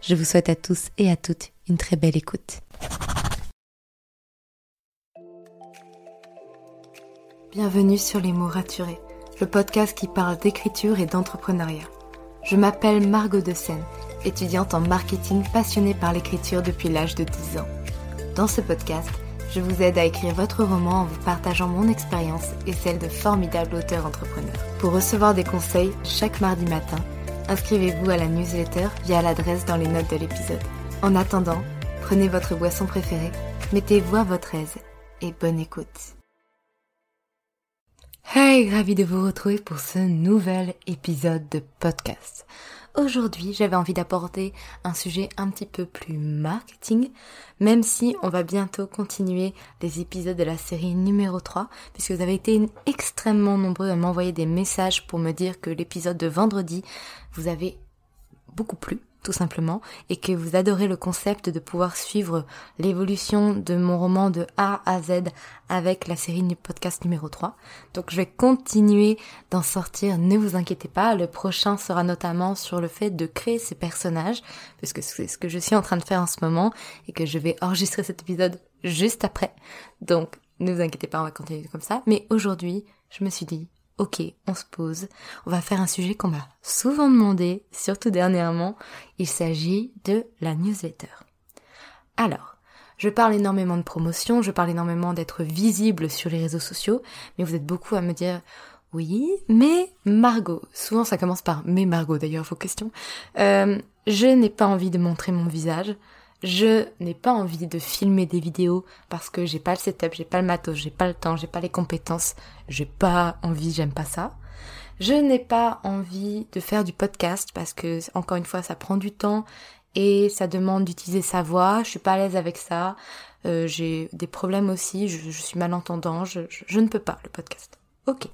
Je vous souhaite à tous et à toutes une très belle écoute. Bienvenue sur Les mots raturés, le podcast qui parle d'écriture et d'entrepreneuriat. Je m'appelle Margot de Seine, étudiante en marketing passionnée par l'écriture depuis l'âge de 10 ans. Dans ce podcast, je vous aide à écrire votre roman en vous partageant mon expérience et celle de formidables auteurs entrepreneurs. Pour recevoir des conseils chaque mardi matin, inscrivez-vous à la newsletter via l'adresse dans les notes de l'épisode. En attendant, prenez votre boisson préférée, mettez-vous à votre aise et bonne écoute. Hey, ravi de vous retrouver pour ce nouvel épisode de podcast. Aujourd'hui, j'avais envie d'apporter un sujet un petit peu plus marketing, même si on va bientôt continuer les épisodes de la série numéro 3, puisque vous avez été extrêmement nombreux à m'envoyer des messages pour me dire que l'épisode de vendredi vous avait beaucoup plu tout simplement, et que vous adorez le concept de pouvoir suivre l'évolution de mon roman de A à Z avec la série du podcast numéro 3. Donc je vais continuer d'en sortir, ne vous inquiétez pas, le prochain sera notamment sur le fait de créer ces personnages, puisque c'est ce que je suis en train de faire en ce moment, et que je vais enregistrer cet épisode juste après. Donc ne vous inquiétez pas, on va continuer comme ça. Mais aujourd'hui, je me suis dit, ok, on se pose, on va faire un sujet qu'on m'a souvent demandé, surtout dernièrement, il s'agit de la newsletter. Alors, je parle énormément de promotion, je parle énormément d'être visible sur les réseaux sociaux, mais vous êtes beaucoup à me dire oui, mais Margot, souvent ça commence par mais Margot d'ailleurs vos questions, euh, je n'ai pas envie de montrer mon visage, je n'ai pas envie de filmer des vidéos parce que j'ai pas le setup, j'ai pas le matos, j'ai pas le temps, j'ai pas les compétences, j'ai pas envie, j'aime pas ça. Je n'ai pas envie de faire du podcast parce que encore une fois ça prend du temps et ça demande d'utiliser sa voix. Je suis pas à l'aise avec ça. Euh, j'ai des problèmes aussi. Je, suis malentendant. Je, ne peux pas le podcast. Ok.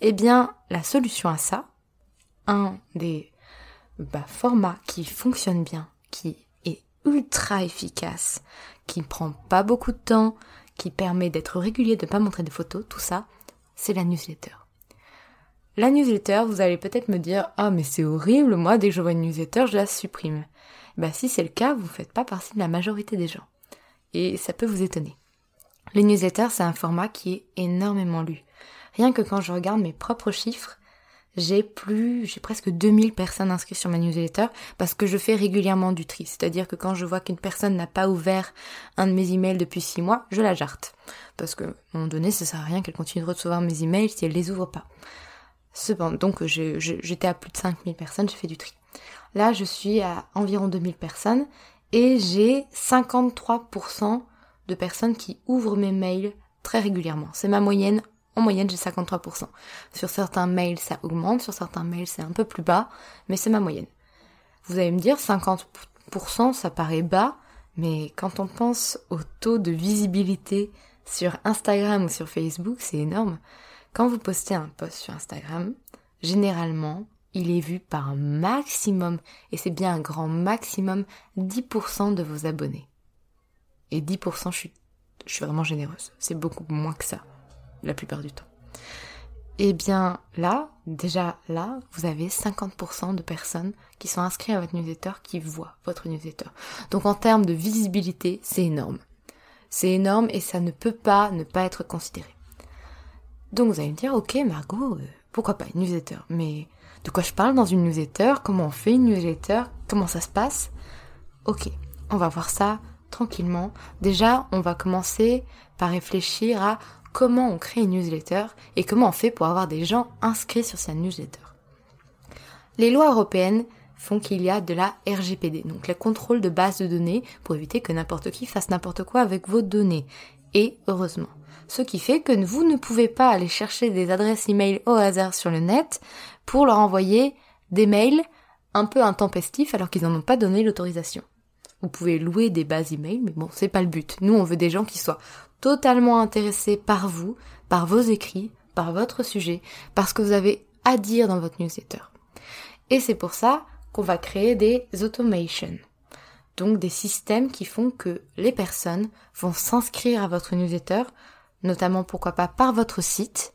Eh bien la solution à ça, un des bah, formats qui fonctionne bien, qui ultra efficace, qui ne prend pas beaucoup de temps, qui permet d'être régulier, de ne pas montrer des photos, tout ça, c'est la newsletter. La newsletter, vous allez peut-être me dire Ah, mais c'est horrible, moi, dès que je vois une newsletter, je la supprime. Bah, si c'est le cas, vous ne faites pas partie de la majorité des gens. Et ça peut vous étonner. Les newsletters, c'est un format qui est énormément lu. Rien que quand je regarde mes propres chiffres, j'ai plus, j'ai presque 2000 personnes inscrites sur ma newsletter parce que je fais régulièrement du tri. C'est-à-dire que quand je vois qu'une personne n'a pas ouvert un de mes emails depuis 6 mois, je la jarte. Parce que, à un moment donné, ça sert à rien qu'elle continue de recevoir mes emails si elle les ouvre pas. Cependant, donc j'étais à plus de 5000 personnes, je fais du tri. Là, je suis à environ 2000 personnes et j'ai 53% de personnes qui ouvrent mes mails très régulièrement. C'est ma moyenne en moyenne, j'ai 53%. Sur certains mails, ça augmente, sur certains mails, c'est un peu plus bas, mais c'est ma moyenne. Vous allez me dire, 50%, ça paraît bas, mais quand on pense au taux de visibilité sur Instagram ou sur Facebook, c'est énorme. Quand vous postez un post sur Instagram, généralement, il est vu par un maximum, et c'est bien un grand maximum, 10% de vos abonnés. Et 10%, je suis, vraiment généreuse. C'est beaucoup moins que ça la plupart du temps. Eh bien là, déjà là, vous avez 50% de personnes qui sont inscrites à votre newsletter qui voient votre newsletter. Donc en termes de visibilité, c'est énorme. C'est énorme et ça ne peut pas ne pas être considéré. Donc vous allez me dire, ok Margot, euh, pourquoi pas une newsletter? Mais de quoi je parle dans une newsletter? Comment on fait une newsletter? Comment ça se passe? Ok, on va voir ça tranquillement. Déjà, on va commencer par réfléchir à comment on crée une newsletter et comment on fait pour avoir des gens inscrits sur sa newsletter. Les lois européennes font qu'il y a de la RGPD, donc le contrôle de base de données pour éviter que n'importe qui fasse n'importe quoi avec vos données. Et heureusement. Ce qui fait que vous ne pouvez pas aller chercher des adresses email au hasard sur le net pour leur envoyer des mails un peu intempestifs alors qu'ils n'en ont pas donné l'autorisation. Vous pouvez louer des bases email, mais bon, c'est pas le but. Nous, on veut des gens qui soient totalement intéressés par vous, par vos écrits, par votre sujet, parce que vous avez à dire dans votre newsletter. Et c'est pour ça qu'on va créer des automations. Donc des systèmes qui font que les personnes vont s'inscrire à votre newsletter, notamment pourquoi pas par votre site,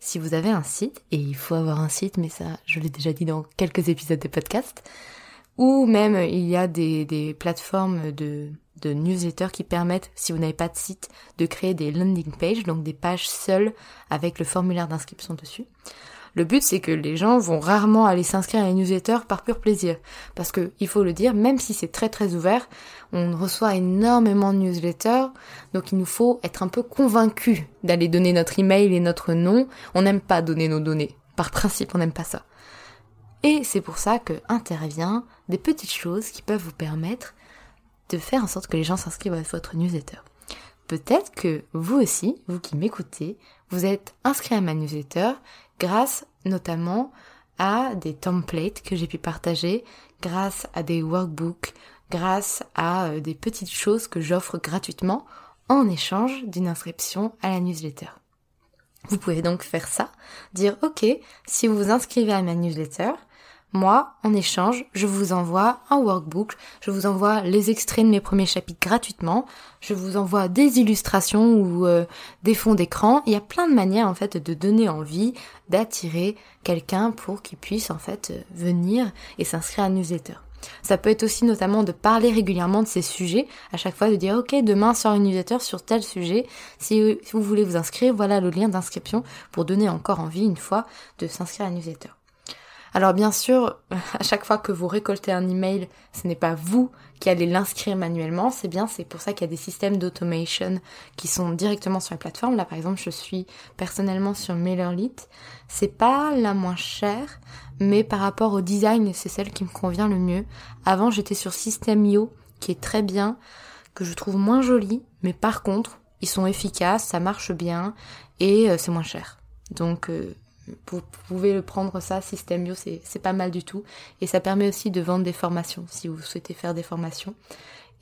si vous avez un site, et il faut avoir un site, mais ça je l'ai déjà dit dans quelques épisodes de podcast, ou même il y a des, plateformes de, newsletters qui permettent, si vous n'avez pas de site, de créer des landing pages, donc des pages seules avec le formulaire d'inscription dessus. Le but, c'est que les gens vont rarement aller s'inscrire à une newsletter par pur plaisir. Parce que, il faut le dire, même si c'est très très ouvert, on reçoit énormément de newsletters, donc il nous faut être un peu convaincu d'aller donner notre email et notre nom. On n'aime pas donner nos données. Par principe, on n'aime pas ça. Et c'est pour ça que intervient des petites choses qui peuvent vous permettre de faire en sorte que les gens s'inscrivent à votre newsletter. Peut-être que vous aussi, vous qui m'écoutez, vous êtes inscrit à ma newsletter grâce notamment à des templates que j'ai pu partager, grâce à des workbooks, grâce à euh, des petites choses que j'offre gratuitement en échange d'une inscription à la newsletter. Vous pouvez donc faire ça, dire ok, si vous vous inscrivez à ma newsletter, moi, en échange, je vous envoie un workbook, je vous envoie les extraits de mes premiers chapitres gratuitement, je vous envoie des illustrations ou euh, des fonds d'écran. Il y a plein de manières en fait de donner envie, d'attirer quelqu'un pour qu'il puisse en fait euh, venir et s'inscrire à newsletter. Ça peut être aussi notamment de parler régulièrement de ces sujets, à chaque fois de dire ok demain sort une newsletter sur tel sujet, si vous voulez vous inscrire, voilà le lien d'inscription pour donner encore envie une fois de s'inscrire à newsletter. Alors bien sûr, à chaque fois que vous récoltez un email, ce n'est pas vous qui allez l'inscrire manuellement, c'est bien, c'est pour ça qu'il y a des systèmes d'automation qui sont directement sur la plateforme. Là par exemple, je suis personnellement sur MailerLite. C'est pas la moins chère, mais par rapport au design, c'est celle qui me convient le mieux. Avant, j'étais sur System.io qui est très bien, que je trouve moins joli, mais par contre, ils sont efficaces, ça marche bien et euh, c'est moins cher. Donc euh, vous pouvez le prendre ça, System.io, c'est pas mal du tout. Et ça permet aussi de vendre des formations, si vous souhaitez faire des formations.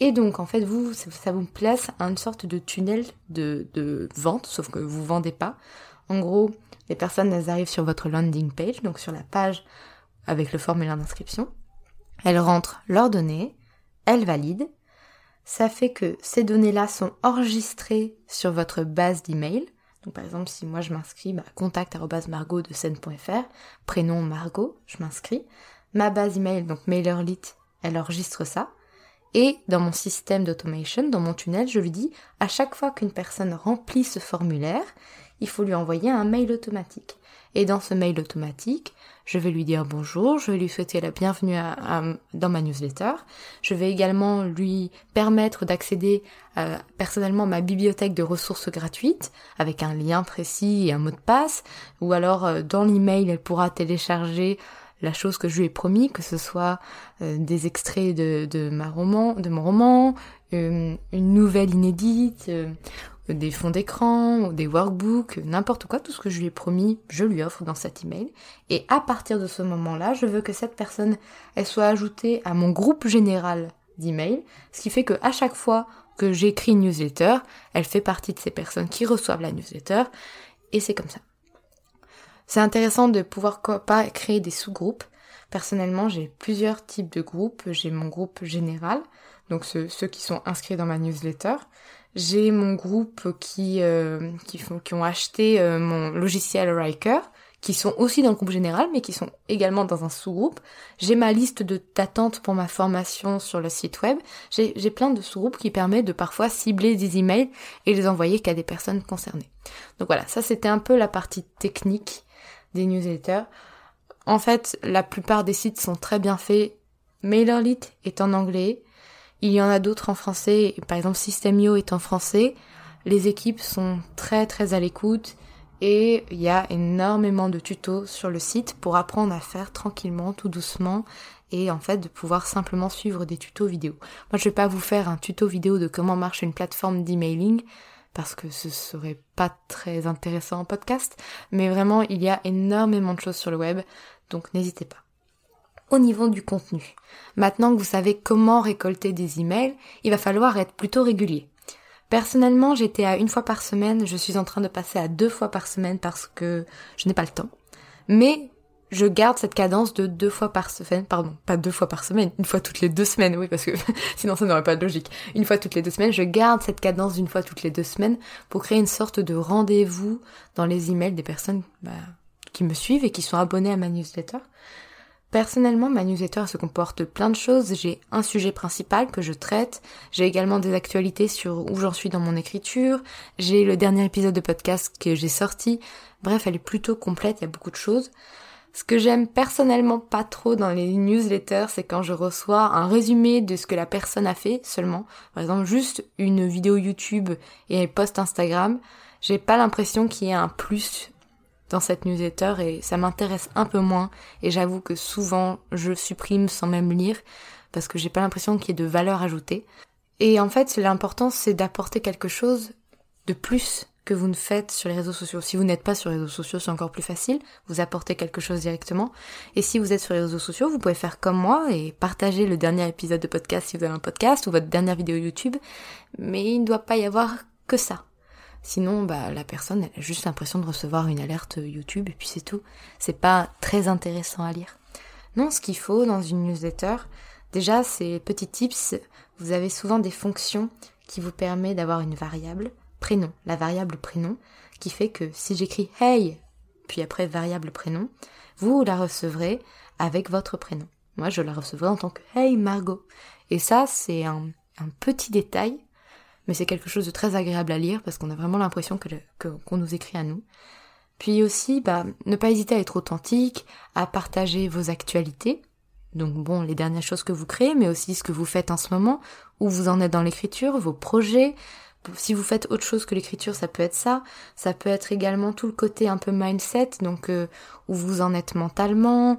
Et donc, en fait, vous, ça vous place à une sorte de tunnel de, vente, sauf que vous vendez pas. En gros, les personnes, elles arrivent sur votre landing page, donc sur la page avec le formulaire d'inscription. Elles rentrent leurs données, elles valident. Ça fait que ces données-là sont enregistrées sur votre base d'email. Par exemple, si moi je m'inscris, bah, contact margot de scène.fr, prénom Margot, je m'inscris. Ma base email, donc MailerLite, elle enregistre ça. Et dans mon système d'automation, dans mon tunnel, je lui dis, à chaque fois qu'une personne remplit ce formulaire, il faut lui envoyer un mail automatique. Et dans ce mail automatique, je vais lui dire bonjour, je vais lui souhaiter la bienvenue dans ma newsletter. Je vais également lui permettre d'accéder euh, personnellement à ma bibliothèque de ressources gratuites avec un lien précis et un mot de passe. Ou alors euh, dans l'email, elle pourra télécharger la chose que je lui ai promis, que ce soit euh, des extraits de, ma roman, de mon roman, une nouvelle inédite, des fonds d'écran, des workbooks, n'importe quoi, tout ce que je lui ai promis, je lui offre dans cet email. Et à partir de ce moment-là, je veux que cette personne, elle soit ajoutée à mon groupe général d'emails, ce qui fait que à chaque fois que j'écris une newsletter, elle fait partie de ces personnes qui reçoivent la newsletter, et c'est comme ça. C'est intéressant de pouvoir pas créer des sous-groupes. Personnellement, j'ai plusieurs types de groupes. J'ai mon groupe général, donc ceux qui sont inscrits dans ma newsletter. J'ai mon groupe qui, euh, qui, font, qui ont acheté euh, mon logiciel Riker, qui sont aussi dans le groupe général, mais qui sont également dans un sous-groupe. J'ai ma liste d'attente pour ma formation sur le site web. J'ai plein de sous-groupes qui permettent de parfois cibler des emails et les envoyer qu'à des personnes concernées. Donc voilà, ça c'était un peu la partie technique des newsletters. En fait, la plupart des sites sont très bien faits. MailerLite est en anglais. Il y en a d'autres en français, par exemple Systemio est en français. Les équipes sont très très à l'écoute et il y a énormément de tutos sur le site pour apprendre à faire tranquillement, tout doucement et en fait de pouvoir simplement suivre des tutos vidéo. Moi je vais pas vous faire un tuto vidéo de comment marche une plateforme d'emailing parce que ce serait pas très intéressant en podcast, mais vraiment il y a énormément de choses sur le web, donc n'hésitez pas. Au niveau du contenu. Maintenant que vous savez comment récolter des emails, il va falloir être plutôt régulier. Personnellement, j'étais à une fois par semaine, je suis en train de passer à deux fois par semaine parce que je n'ai pas le temps. Mais je garde cette cadence de deux fois par semaine, pardon, pas deux fois par semaine, une fois toutes les deux semaines, oui, parce que sinon ça n'aurait pas de logique. Une fois toutes les deux semaines, je garde cette cadence d'une fois toutes les deux semaines pour créer une sorte de rendez-vous dans les emails des personnes bah, qui me suivent et qui sont abonnés à ma newsletter. Personnellement, ma newsletter se comporte plein de choses. J'ai un sujet principal que je traite. J'ai également des actualités sur où j'en suis dans mon écriture. J'ai le dernier épisode de podcast que j'ai sorti. Bref, elle est plutôt complète, il y a beaucoup de choses. Ce que j'aime personnellement pas trop dans les newsletters, c'est quand je reçois un résumé de ce que la personne a fait seulement. Par exemple, juste une vidéo YouTube et un post Instagram. J'ai pas l'impression qu'il y ait un plus dans cette newsletter et ça m'intéresse un peu moins et j'avoue que souvent je supprime sans même lire parce que j'ai pas l'impression qu'il y ait de valeur ajoutée. Et en fait, l'important c'est d'apporter quelque chose de plus que vous ne faites sur les réseaux sociaux. Si vous n'êtes pas sur les réseaux sociaux, c'est encore plus facile, vous apportez quelque chose directement. Et si vous êtes sur les réseaux sociaux, vous pouvez faire comme moi et partager le dernier épisode de podcast si vous avez un podcast ou votre dernière vidéo YouTube. Mais il ne doit pas y avoir que ça. Sinon, bah, la personne, a juste l'impression de recevoir une alerte YouTube et puis c'est tout. C'est pas très intéressant à lire. Non, ce qu'il faut dans une newsletter, déjà, ces petits tips, vous avez souvent des fonctions qui vous permettent d'avoir une variable, prénom, la variable prénom, qui fait que si j'écris hey, puis après variable prénom, vous la recevrez avec votre prénom. Moi, je la recevrai en tant que hey Margot. Et ça, c'est un petit détail mais c'est quelque chose de très agréable à lire parce qu'on a vraiment l'impression que, qu'on nous écrit à nous. Puis aussi, bah, ne pas hésiter à être authentique, à partager vos actualités. Donc bon, les dernières choses que vous créez, mais aussi ce que vous faites en ce moment, où vous en êtes dans l'écriture, vos projets, si vous faites autre chose que l'écriture, ça peut être ça. Ça peut être également tout le côté un peu mindset, donc euh, où vous en êtes mentalement,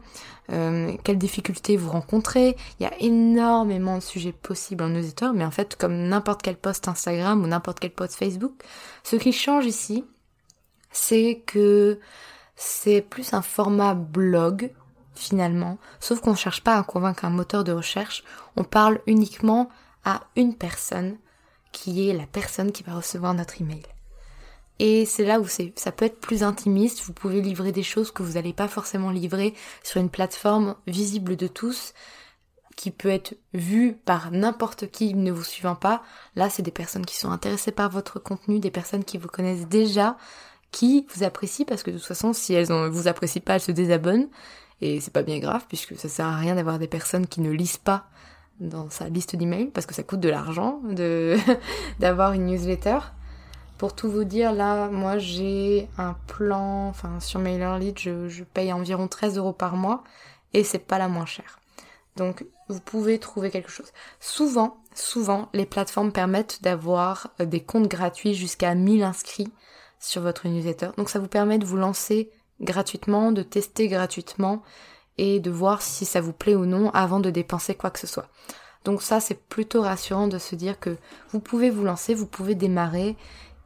euh, quelles difficultés vous rencontrez. Il y a énormément de sujets possibles en newsletter, mais en fait, comme n'importe quel post Instagram ou n'importe quel post Facebook, ce qui change ici, c'est que c'est plus un format blog finalement, sauf qu'on ne cherche pas à convaincre un moteur de recherche, on parle uniquement à une personne qui est la personne qui va recevoir notre email. Et c'est là où ça peut être plus intimiste, vous pouvez livrer des choses que vous n'allez pas forcément livrer sur une plateforme visible de tous, qui peut être vue par n'importe qui ne vous suivant pas. Là, c'est des personnes qui sont intéressées par votre contenu, des personnes qui vous connaissent déjà, qui vous apprécient, parce que de toute façon, si elles ne vous apprécient pas, elles se désabonnent. Et c'est pas bien grave, puisque ça sert à rien d'avoir des personnes qui ne lisent pas dans sa liste d'emails parce que ça coûte de l'argent de d'avoir une newsletter. Pour tout vous dire, là, moi j'ai un plan, enfin sur MailerLite, je, je paye environ 13 euros par mois et c'est pas la moins chère. Donc vous pouvez trouver quelque chose. Souvent, souvent, les plateformes permettent d'avoir euh, des comptes gratuits jusqu'à 1000 inscrits sur votre newsletter. Donc ça vous permet de vous lancer gratuitement, de tester gratuitement et de voir si ça vous plaît ou non avant de dépenser quoi que ce soit. Donc ça c'est plutôt rassurant de se dire que vous pouvez vous lancer, vous pouvez démarrer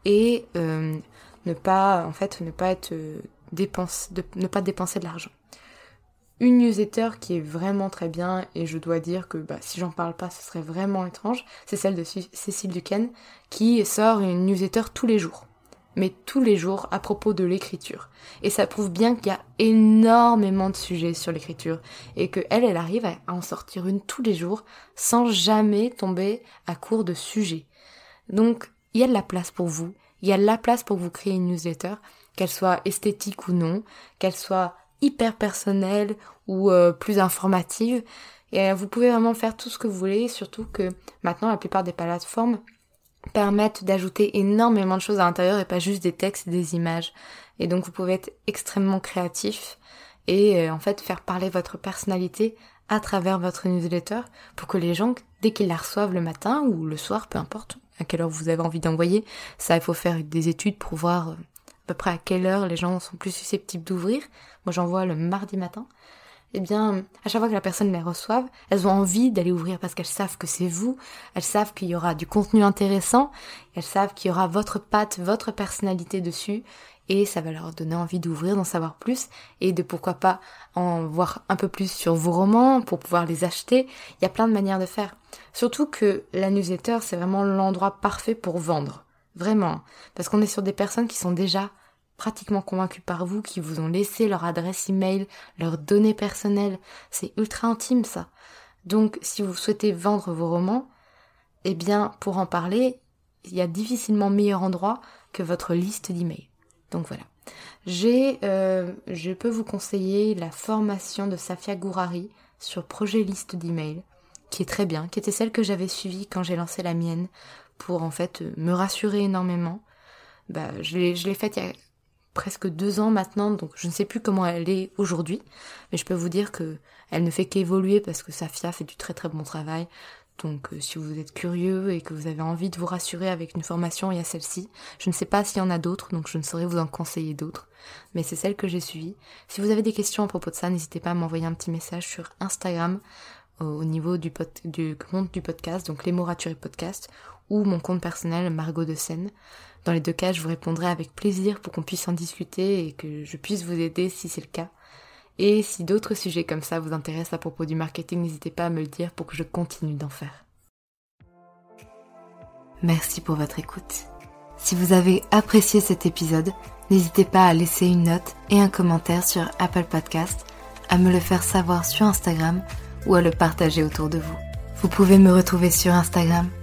et euh, ne pas en fait ne pas être euh, dépense, ne pas dépenser de l'argent. Une newsletter qui est vraiment très bien et je dois dire que bah, si j'en parle pas ce serait vraiment étrange, c'est celle de Cécile Duquesne qui sort une newsletter tous les jours mais tous les jours à propos de l'écriture. Et ça prouve bien qu'il y a énormément de sujets sur l'écriture et que elle, elle arrive à en sortir une tous les jours sans jamais tomber à court de sujets. Donc, il y a de la place pour vous. Il y a de la place pour vous créer une newsletter, qu'elle soit esthétique ou non, qu'elle soit hyper personnelle ou euh, plus informative. Et euh, vous pouvez vraiment faire tout ce que vous voulez, surtout que maintenant la plupart des plateformes permettent d'ajouter énormément de choses à l'intérieur et pas juste des textes et des images. Et donc vous pouvez être extrêmement créatif et euh, en fait faire parler votre personnalité à travers votre newsletter pour que les gens, dès qu'ils la reçoivent le matin ou le soir, peu importe à quelle heure vous avez envie d'envoyer, ça il faut faire des études pour voir euh, à peu près à quelle heure les gens sont plus susceptibles d'ouvrir. Moi j'envoie le mardi matin eh bien, à chaque fois que la personne les reçoive, elles ont envie d'aller ouvrir parce qu'elles savent que c'est vous, elles savent qu'il y aura du contenu intéressant, elles savent qu'il y aura votre patte, votre personnalité dessus, et ça va leur donner envie d'ouvrir, d'en savoir plus et de pourquoi pas en voir un peu plus sur vos romans pour pouvoir les acheter. Il y a plein de manières de faire. Surtout que la newsletter, c'est vraiment l'endroit parfait pour vendre. Vraiment. Parce qu'on est sur des personnes qui sont déjà pratiquement convaincues par vous, qui vous ont laissé leur adresse email, leurs données personnelles. C'est ultra intime ça. Donc si vous souhaitez vendre vos romans, eh bien pour en parler, il y a difficilement meilleur endroit que votre liste d'emails. Donc voilà. J'ai, euh, je peux vous conseiller la formation de Safia Gourari sur projet liste d'emails, qui est très bien, qui était celle que j'avais suivie quand j'ai lancé la mienne, pour en fait me rassurer énormément. Bah, je l'ai faite il y a presque deux ans maintenant, donc je ne sais plus comment elle est aujourd'hui, mais je peux vous dire que elle ne fait qu'évoluer parce que Safia fait du très très bon travail. Donc euh, si vous êtes curieux et que vous avez envie de vous rassurer avec une formation, il y a celle-ci. Je ne sais pas s'il y en a d'autres, donc je ne saurais vous en conseiller d'autres, mais c'est celle que j'ai suivie. Si vous avez des questions à propos de ça, n'hésitez pas à m'envoyer un petit message sur Instagram au niveau du, du compte du podcast, donc les podcast, ou mon compte personnel Margot de Seine. Dans les deux cas, je vous répondrai avec plaisir pour qu'on puisse en discuter et que je puisse vous aider si c'est le cas. Et si d'autres sujets comme ça vous intéressent à propos du marketing, n'hésitez pas à me le dire pour que je continue d'en faire. Merci pour votre écoute. Si vous avez apprécié cet épisode, n'hésitez pas à laisser une note et un commentaire sur Apple Podcast, à me le faire savoir sur Instagram ou à le partager autour de vous. Vous pouvez me retrouver sur Instagram